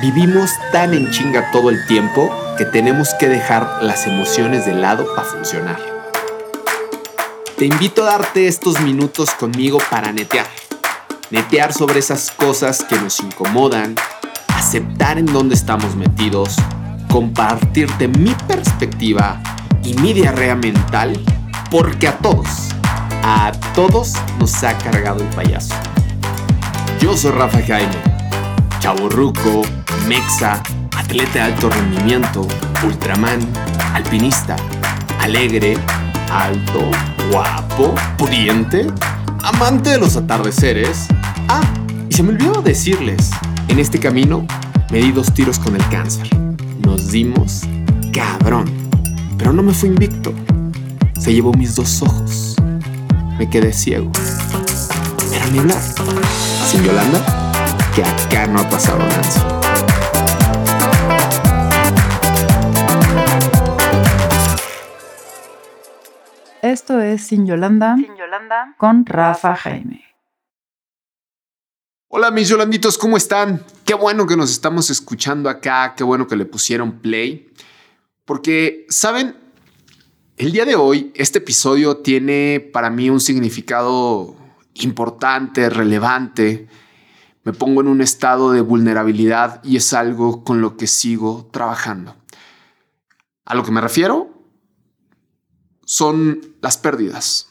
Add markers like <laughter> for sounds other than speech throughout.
Vivimos tan en chinga todo el tiempo que tenemos que dejar las emociones de lado para funcionar. Te invito a darte estos minutos conmigo para netear. Netear sobre esas cosas que nos incomodan, aceptar en dónde estamos metidos, compartirte mi perspectiva y mi diarrea mental, porque a todos, a todos nos ha cargado el payaso. Yo soy Rafa Jaime, chaborruco, mexa, atleta de alto rendimiento, ultraman, alpinista, alegre, alto, guapo, pudiente, amante de los atardeceres. Ah, y se me olvidó decirles, en este camino me di dos tiros con el cáncer. Nos dimos cabrón, pero no me fui invicto. Se llevó mis dos ojos. Me quedé ciego. Pero ni hablar. Sin Yolanda, que acá no ha pasado nada. Esto es Sin Yolanda, Sin Yolanda con Rafa Jaime. Hola mis Yolanditos, ¿cómo están? Qué bueno que nos estamos escuchando acá, qué bueno que le pusieron play. Porque, ¿saben? El día de hoy, este episodio tiene para mí un significado importante, relevante. Me pongo en un estado de vulnerabilidad y es algo con lo que sigo trabajando. A lo que me refiero son las pérdidas.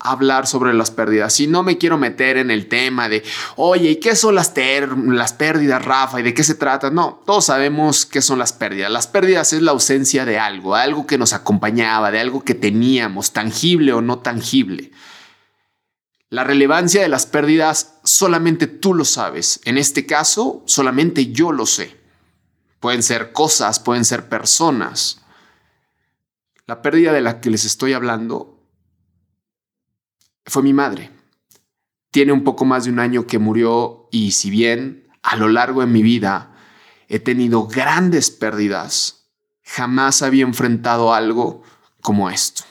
Hablar sobre las pérdidas. Y no me quiero meter en el tema de, oye, ¿y qué son las, pérdidas, Rafa? ¿Y de qué se trata? No, todos sabemos qué son las pérdidas. Las pérdidas es la ausencia de algo, algo que nos acompañaba, de algo que teníamos, tangible o no tangible. La relevancia de las pérdidas solamente tú lo sabes. En este caso, solamente yo lo sé. Pueden ser cosas, pueden ser personas. La pérdida de la que les estoy hablando fue mi madre. Tiene un poco más de un año que murió y si bien a lo largo de mi vida he tenido grandes pérdidas, jamás había enfrentado algo como esto.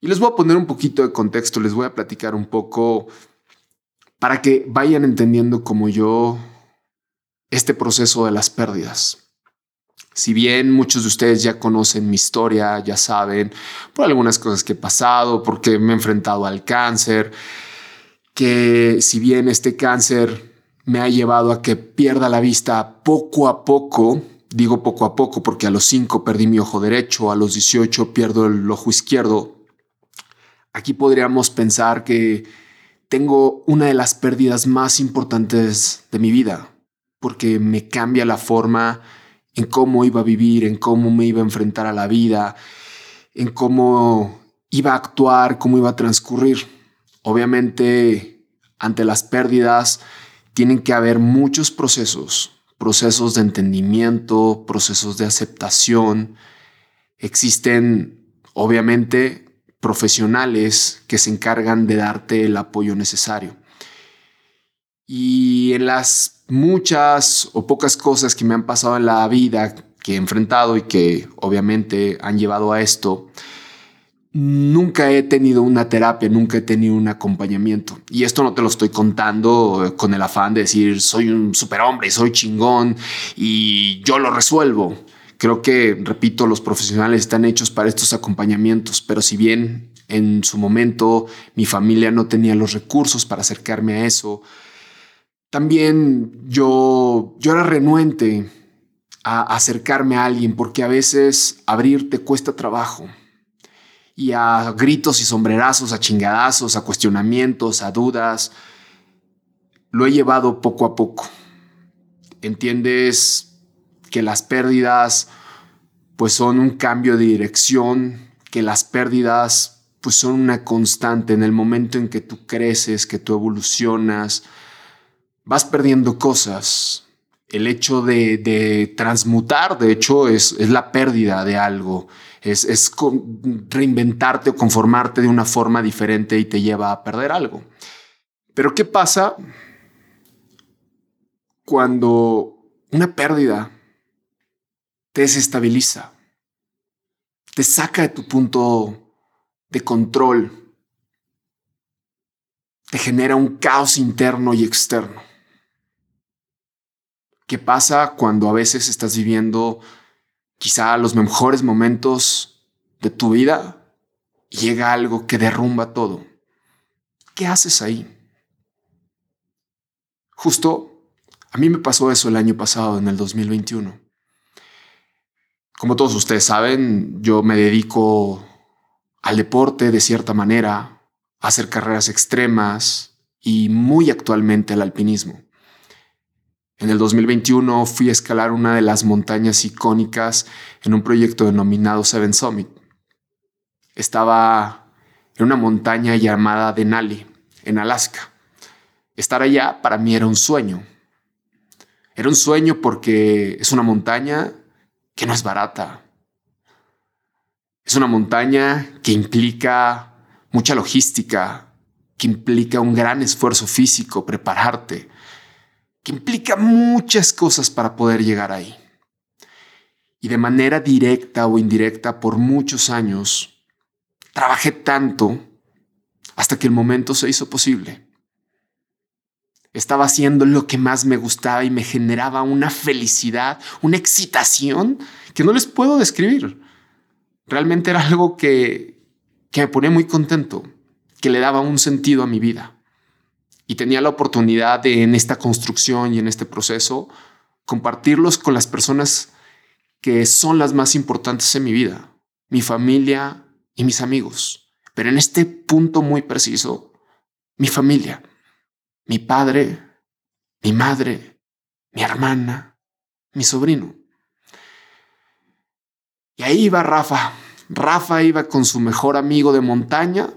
Y les voy a poner un poquito de contexto, les voy a platicar un poco para que vayan entendiendo como yo este proceso de las pérdidas. Si bien muchos de ustedes ya conocen mi historia, ya saben por algunas cosas que he pasado, porque me he enfrentado al cáncer, que si bien este cáncer me ha llevado a que pierda la vista poco a poco, digo poco a poco porque a los 5 perdí mi ojo derecho, a los 18 pierdo el ojo izquierdo, aquí podríamos pensar que tengo una de las pérdidas más importantes de mi vida, porque me cambia la forma en cómo iba a vivir, en cómo me iba a enfrentar a la vida, en cómo iba a actuar, cómo iba a transcurrir. Obviamente, ante las pérdidas, tienen que haber muchos procesos, procesos de entendimiento, procesos de aceptación. Existen, obviamente, profesionales que se encargan de darte el apoyo necesario. Y en las muchas o pocas cosas que me han pasado en la vida, que he enfrentado y que obviamente han llevado a esto, nunca he tenido una terapia, nunca he tenido un acompañamiento. Y esto no te lo estoy contando con el afán de decir soy un superhombre, soy chingón y yo lo resuelvo. Creo que, repito, los profesionales están hechos para estos acompañamientos, pero si bien en su momento mi familia no tenía los recursos para acercarme a eso, también yo, yo era renuente a acercarme a alguien porque a veces abrirte cuesta trabajo. Y a gritos y sombrerazos, a chingadazos, a cuestionamientos, a dudas, lo he llevado poco a poco. Entiendes que las pérdidas pues son un cambio de dirección, que las pérdidas pues son una constante en el momento en que tú creces, que tú evolucionas, vas perdiendo cosas. El hecho de, transmutar, de hecho, es, la pérdida de algo. Es reinventarte o conformarte de una forma diferente y te lleva a perder algo. Pero ¿qué pasa cuando una pérdida te desestabiliza? Te saca de tu punto de control. Te genera un caos interno y externo ¿Qué pasa cuando a veces estás viviendo quizá los mejores momentos de tu vida y llega algo que derrumba todo? ¿Qué haces ahí? Justo a mí me pasó eso el año pasado, en el 2021. Como todos ustedes saben, yo me dedico al deporte de cierta manera, a hacer carreras extremas y muy actualmente al alpinismo. En el 2021 fui a escalar una de las montañas icónicas en un proyecto denominado Seven Summit. Estaba en una montaña llamada Denali, en Alaska. Estar allá para mí era un sueño. Era un sueño porque es una montaña que no es barata. Es una montaña que implica mucha logística, que implica un gran esfuerzo físico, prepararte, que implica muchas cosas para poder llegar ahí. Y de manera directa o indirecta por muchos años, trabajé tanto hasta que el momento se hizo posible. Estaba haciendo lo que más me gustaba y me generaba una felicidad, una excitación que no les puedo describir. Realmente era algo que, que me ponía muy contento, que le daba un sentido a mi vida y tenía la oportunidad de en esta construcción y en este proceso compartirlos con las personas que son las más importantes en mi vida, mi familia y mis amigos. Pero en este punto muy preciso, mi familia, mi padre, mi madre, mi hermana, mi sobrino. Y ahí iba Rafa. Rafa iba con su mejor amigo de montaña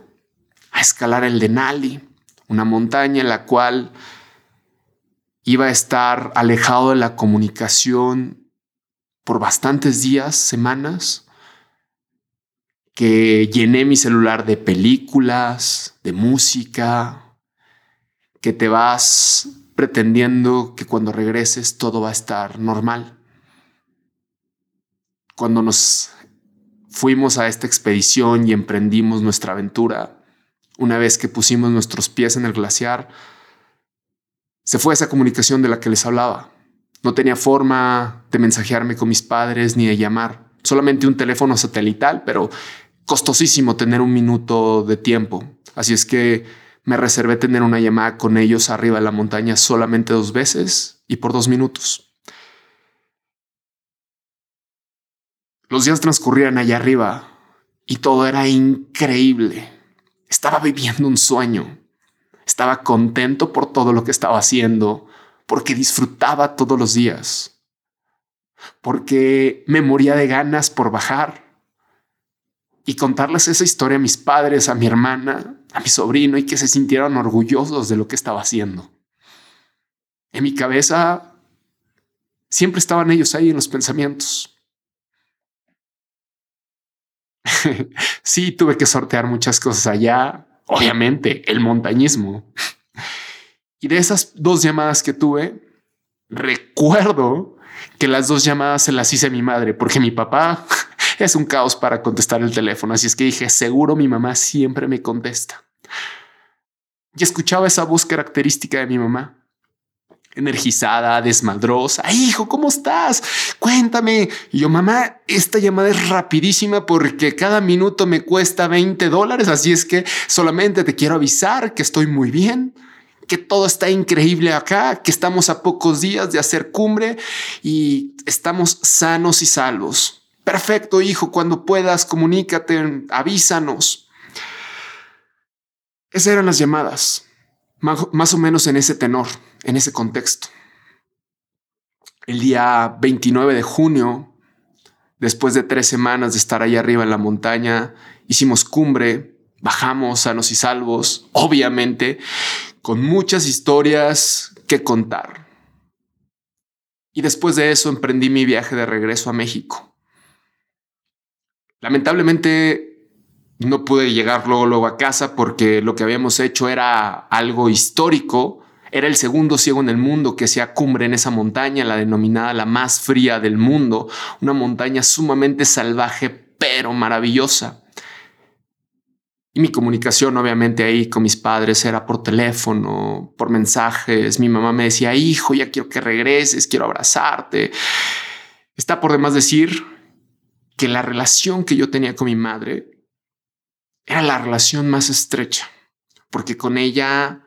a escalar el Denali, una montaña en la cual iba a estar alejado de la comunicación por bastantes días, semanas, que llené mi celular de películas, de música, que te vas pretendiendo que cuando regreses todo va a estar normal. Cuando nos fuimos a esta expedición y emprendimos nuestra aventura, una vez que pusimos nuestros pies en el glaciar, se fue esa comunicación de la que les hablaba. No tenía forma de mensajearme con mis padres ni de llamar. Solamente un teléfono satelital, pero costosísimo tener un minuto de tiempo. Así es que me reservé tener una llamada con ellos arriba de la montaña solamente dos veces y por dos minutos. Los días transcurrían allá arriba y todo era increíble. Estaba viviendo un sueño. Estaba contento por todo lo que estaba haciendo, porque disfrutaba todos los días, porque me moría de ganas por bajar y contarles esa historia a mis padres, a mi hermana, a mi sobrino y que se sintieran orgullosos de lo que estaba haciendo. En mi cabeza siempre estaban ellos ahí en los pensamientos. <laughs> sí, tuve que sortear muchas cosas allá. Obviamente, el montañismo. y de esas dos llamadas que tuve, recuerdo que las dos llamadas se las hice a mi madre, porque mi papá <laughs> es un caos para contestar el teléfono. Así es que dije, seguro mi mamá siempre me contesta. Y escuchaba esa voz característica de mi mamá energizada, desmadrosa. Hijo, ¿cómo estás? Cuéntame. Y yo, mamá, esta llamada es rapidísima porque cada minuto me cuesta 20 dólares. Así es que solamente te quiero avisar que estoy muy bien, que todo está increíble acá, que estamos a pocos días de hacer cumbre y estamos sanos y salvos. Perfecto, hijo, cuando puedas, comunícate, avísanos. Esas eran las llamadas más o menos en ese tenor, en ese contexto. El día 29 de junio, después de tres semanas de estar ahí arriba en la montaña, hicimos cumbre, bajamos sanos y salvos, obviamente, con muchas historias que contar. Y después de eso emprendí mi viaje de regreso a México. Lamentablemente no pude llegar luego, a casa porque lo que habíamos hecho era algo histórico. Era el segundo ciego en el mundo que hacía cumbre en esa montaña, la denominada la más fría del mundo, una montaña sumamente salvaje pero maravillosa. Y mi comunicación, obviamente, ahí con mis padres era por teléfono, por mensajes. Mi mamá me decía, hijo, ya quiero que regreses, quiero abrazarte. Está por demás decir que la relación que yo tenía con mi madre era la relación más estrecha, porque con ella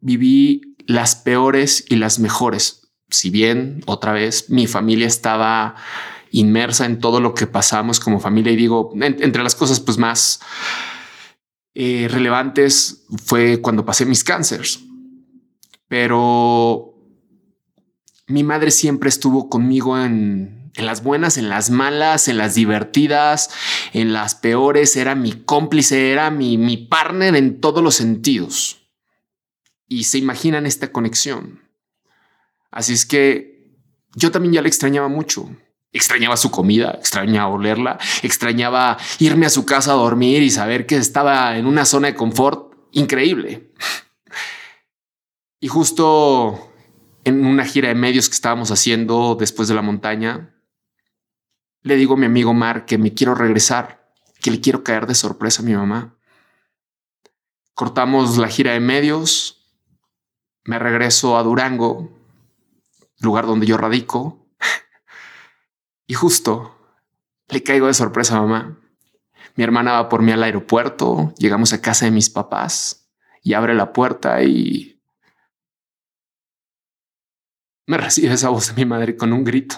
viví las peores y las mejores. Si bien otra vez mi familia estaba inmersa en todo lo que pasamos como familia y digo, entre las cosas pues más eh, relevantes fue cuando pasé mis cánceres. Pero mi madre siempre estuvo conmigo en, en las buenas, en las malas, en las divertidas, en las peores. Era mi cómplice, era mi, mi partner en todos los sentidos. Y se imaginan esta conexión. Así es que yo también ya le extrañaba mucho. Extrañaba su comida, extrañaba olerla, extrañaba irme a su casa a dormir y saber que estaba en una zona de confort increíble. Y justo en una gira de medios que estábamos haciendo después de la montaña, le digo a mi amigo Mar que me quiero regresar, que le quiero caer de sorpresa a mi mamá. Cortamos la gira de medios, me regreso a Durango, lugar donde yo radico, <laughs> y justo le caigo de sorpresa a mamá. Mi hermana va por mí al aeropuerto, llegamos a casa de mis papás y abre la puerta y me <laughs> recibe esa voz de mi madre con un grito.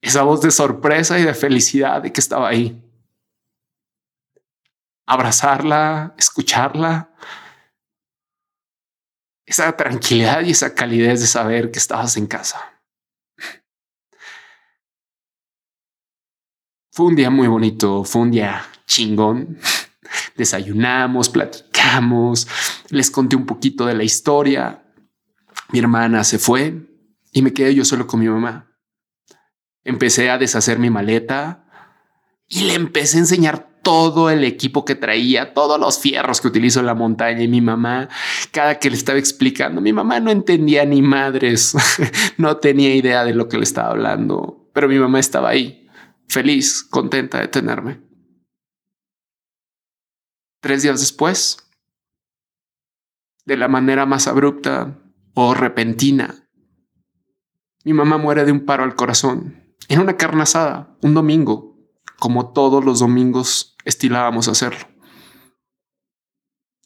Esa voz de sorpresa y de felicidad de que estaba ahí. Abrazarla, escucharla. Esa tranquilidad y esa calidez de saber que estabas en casa. Fue un día muy bonito, fue un día chingón. Desayunamos, platicamos, les conté un poquito de la historia. Mi hermana se fue y me quedé yo solo con mi mamá. Empecé a deshacer mi maleta y le empecé a enseñar todo el equipo que traía, todos los fierros que utilizo en la montaña y mi mamá, cada que le estaba explicando, mi mamá no entendía ni madres, <laughs> no tenía idea de lo que le estaba hablando, pero mi mamá estaba ahí feliz, contenta de tenerme. Tres días después, de la manera más abrupta o repentina, mi mamá muere de un paro al corazón en una carne asada, un domingo, como todos los domingos estilábamos hacerlo.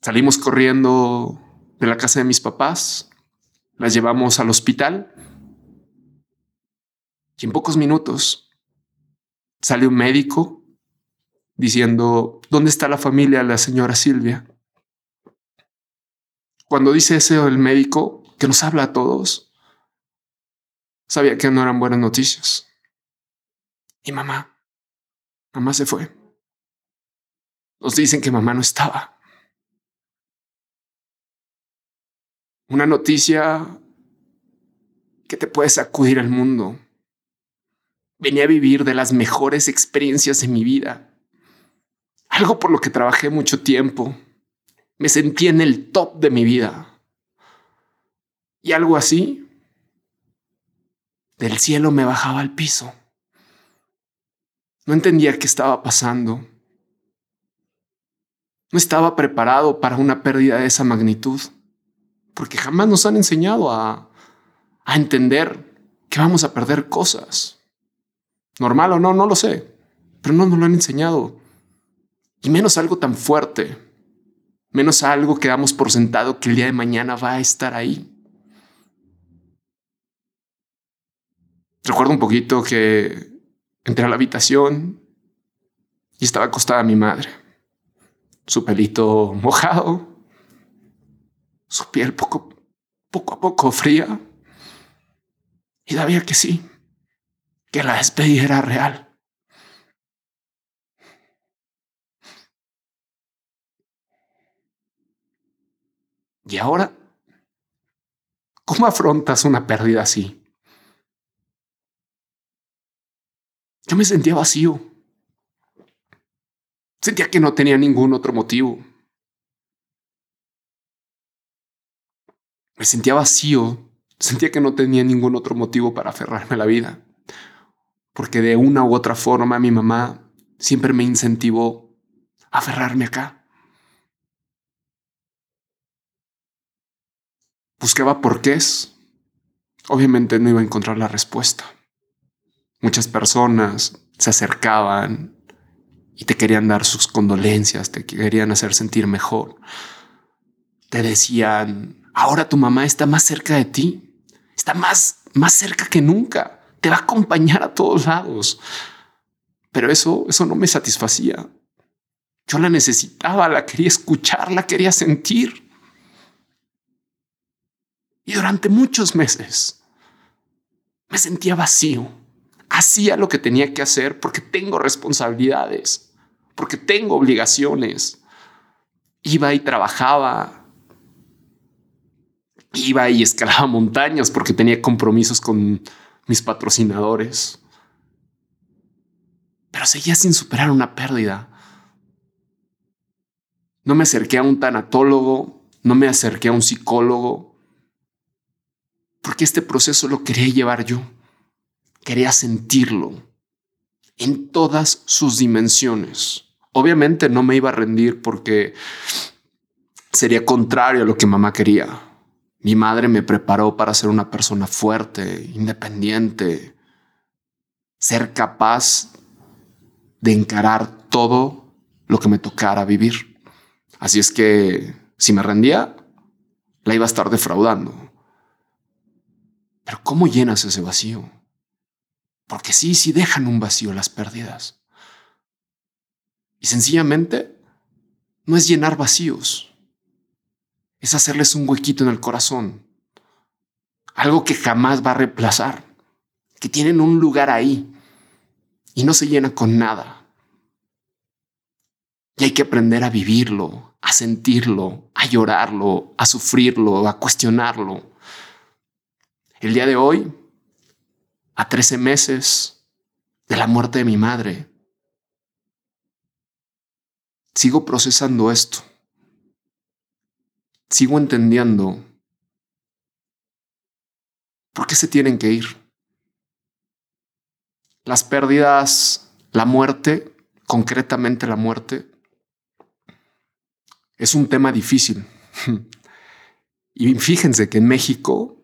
Salimos corriendo de la casa de mis papás, las llevamos al hospital y en pocos minutos sale un médico diciendo, ¿dónde está la familia de la señora Silvia? Cuando dice eso el médico, que nos habla a todos, sabía que no eran buenas noticias. Y mamá, mamá se fue. Nos dicen que mamá no estaba. Una noticia que te puede sacudir el mundo. Venía a vivir de las mejores experiencias de mi vida. Algo por lo que trabajé mucho tiempo. Me sentí en el top de mi vida. Y algo así del cielo me bajaba al piso. No entendía qué estaba pasando. No estaba preparado para una pérdida de esa magnitud, porque jamás nos han enseñado a, a entender que vamos a perder cosas. Normal o no, no lo sé, pero no nos lo han enseñado. Y menos algo tan fuerte, menos algo que damos por sentado que el día de mañana va a estar ahí. Recuerdo un poquito que entré a la habitación y estaba acostada mi madre, su pelito mojado, su piel poco, poco a poco fría. Y sabía que sí, que la despedida era real. ¿Y ahora? ¿Cómo afrontas una pérdida así? Yo me sentía vacío. Sentía que no tenía ningún otro motivo. Me sentía vacío. Sentía que no tenía ningún otro motivo para aferrarme a la vida porque de una u otra forma mi mamá siempre me incentivó aferrarme acá. Buscaba porqués. Obviamente no iba a encontrar la respuesta. Muchas personas se acercaban y te querían dar sus condolencias, te querían hacer sentir mejor. Te decían, ahora tu mamá está más cerca de ti, está más, más cerca que nunca, te va a acompañar a todos lados. Pero eso, eso no me satisfacía. Yo la necesitaba, la quería escuchar, la quería sentir. Y durante muchos meses me sentía vacío. Hacía lo que tenía que hacer porque tengo responsabilidades, porque tengo obligaciones. Iba y trabajaba. Iba y escalaba montañas porque tenía compromisos con mis patrocinadores. Pero seguía sin superar una pérdida. No me acerqué a un tanatólogo, no me acerqué a un psicólogo, porque este proceso lo quería llevar yo. Quería sentirlo en todas sus dimensiones. Obviamente no me iba a rendir porque sería contrario a lo que mamá quería. Mi madre me preparó para ser una persona fuerte, independiente, ser capaz de encarar todo lo que me tocara vivir. Así es que si me rendía, la iba a estar defraudando. Pero ¿cómo llenas ese vacío? Porque sí, sí dejan un vacío las pérdidas. Y sencillamente no es llenar vacíos, es hacerles un huequito en el corazón. Algo que jamás va a reemplazar, que tienen un lugar ahí y no se llena con nada. Y hay que aprender a vivirlo, a sentirlo, a llorarlo, a sufrirlo, a cuestionarlo. El día de hoy, a 13 meses de la muerte de mi madre, sigo procesando esto. Sigo entendiendo por qué se tienen que ir. Las pérdidas, la muerte, concretamente la muerte, es un tema difícil. <laughs> y fíjense que en México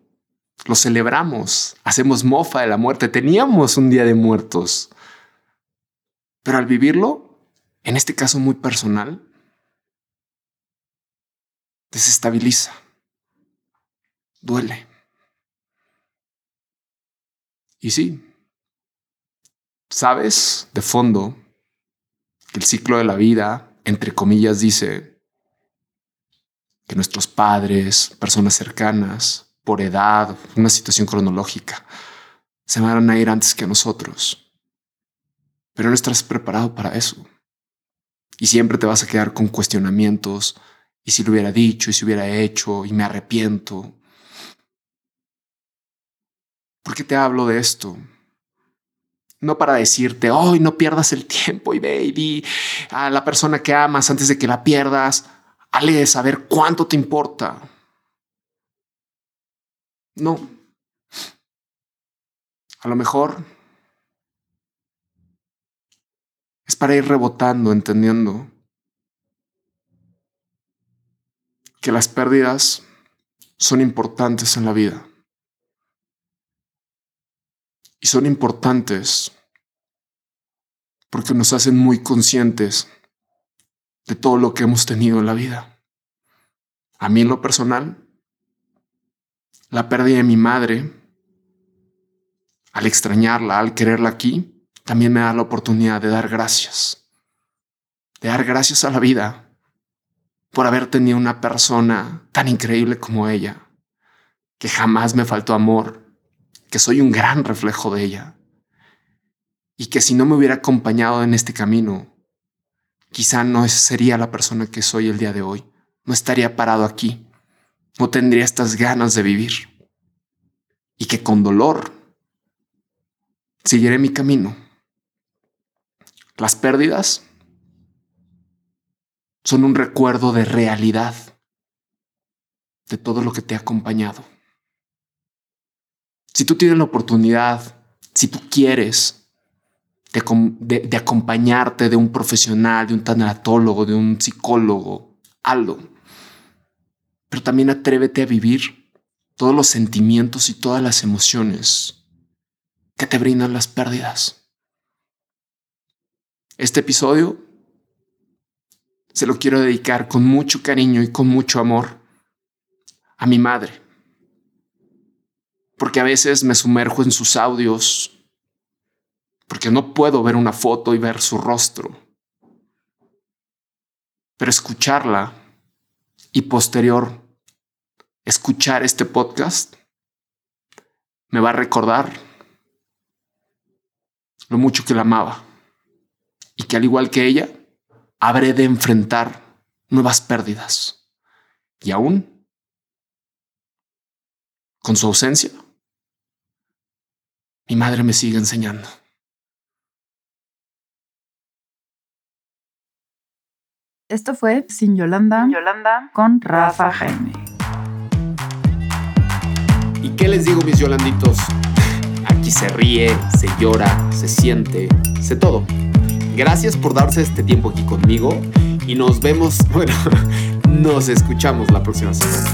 lo celebramos, hacemos mofa de la muerte, teníamos un día de muertos. Pero al vivirlo, en este caso muy personal, desestabiliza, duele. Y sí, sabes de fondo que el ciclo de la vida, entre comillas, dice que nuestros padres, personas cercanas, por edad, una situación cronológica. Se van a ir antes que nosotros. Pero no estás preparado para eso. Y siempre te vas a quedar con cuestionamientos. Y si lo hubiera dicho, y si hubiera hecho, y me arrepiento. ¿Por qué te hablo de esto? No para decirte, hoy no pierdas el tiempo y baby a la persona que amas antes de que la pierdas. Hale de saber cuánto te importa. No. A lo mejor es para ir rebotando, entendiendo que las pérdidas son importantes en la vida. Y son importantes porque nos hacen muy conscientes de todo lo que hemos tenido en la vida. A mí en lo personal, la pérdida de mi madre, al extrañarla, al quererla aquí, también me da la oportunidad de dar gracias. De dar gracias a la vida por haber tenido una persona tan increíble como ella, que jamás me faltó amor, que soy un gran reflejo de ella, y que si no me hubiera acompañado en este camino, quizá no sería la persona que soy el día de hoy, no estaría parado aquí no tendría estas ganas de vivir y que con dolor seguiré mi camino. Las pérdidas son un recuerdo de realidad de todo lo que te ha acompañado. Si tú tienes la oportunidad, si tú quieres, de, de, acompañarte de un profesional, de un tanatólogo, de un psicólogo, algo. Pero también atrévete a vivir todos los sentimientos y todas las emociones que te brindan las pérdidas. Este episodio se lo quiero dedicar con mucho cariño y con mucho amor a mi madre. Porque a veces me sumerjo en sus audios, porque no puedo ver una foto y ver su rostro. Pero escucharla y posterior escuchar este podcast me va a recordar lo mucho que la amaba y que al igual que ella, habré de enfrentar nuevas pérdidas. Y aún, con su ausencia, mi madre me sigue enseñando. Esto fue Sin Yolanda, Yolanda con Rafa Jaime. ¿Y qué les digo, mis Yolanditos? <laughs> Aquí se ríe, se llora, se siente, se todo. Gracias por darse este tiempo aquí conmigo y nos vemos, <laughs> bueno, nos escuchamos la próxima semana.